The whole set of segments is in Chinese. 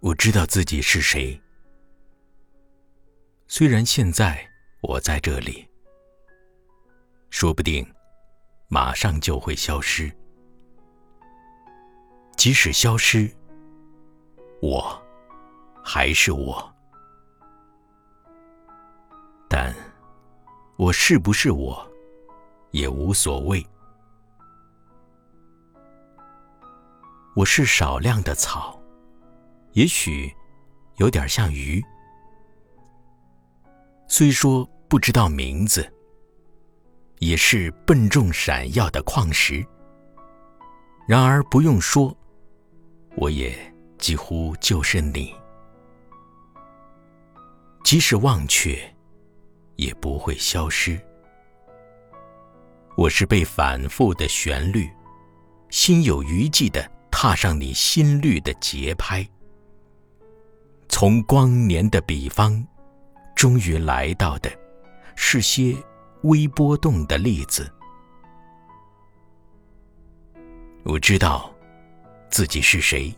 我知道自己是谁，虽然现在我在这里，说不定马上就会消失。即使消失，我还是我。但我是不是我，也无所谓。我是少量的草，也许有点像鱼。虽说不知道名字，也是笨重闪耀的矿石。然而不用说，我也几乎就是你。即使忘却，也不会消失。我是被反复的旋律，心有余悸的。踏上你心律的节拍，从光年的彼方，终于来到的，是些微波动的粒子。我知道自己是谁，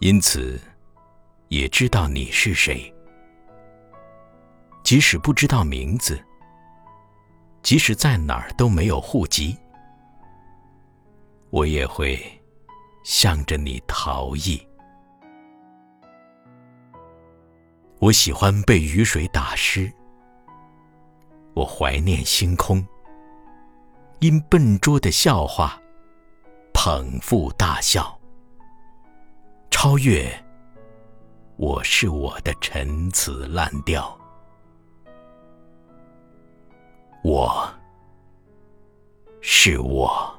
因此也知道你是谁。即使不知道名字，即使在哪儿都没有户籍。我也会向着你逃逸。我喜欢被雨水打湿。我怀念星空，因笨拙的笑话捧腹大笑，超越我是我的陈词滥调。我是我。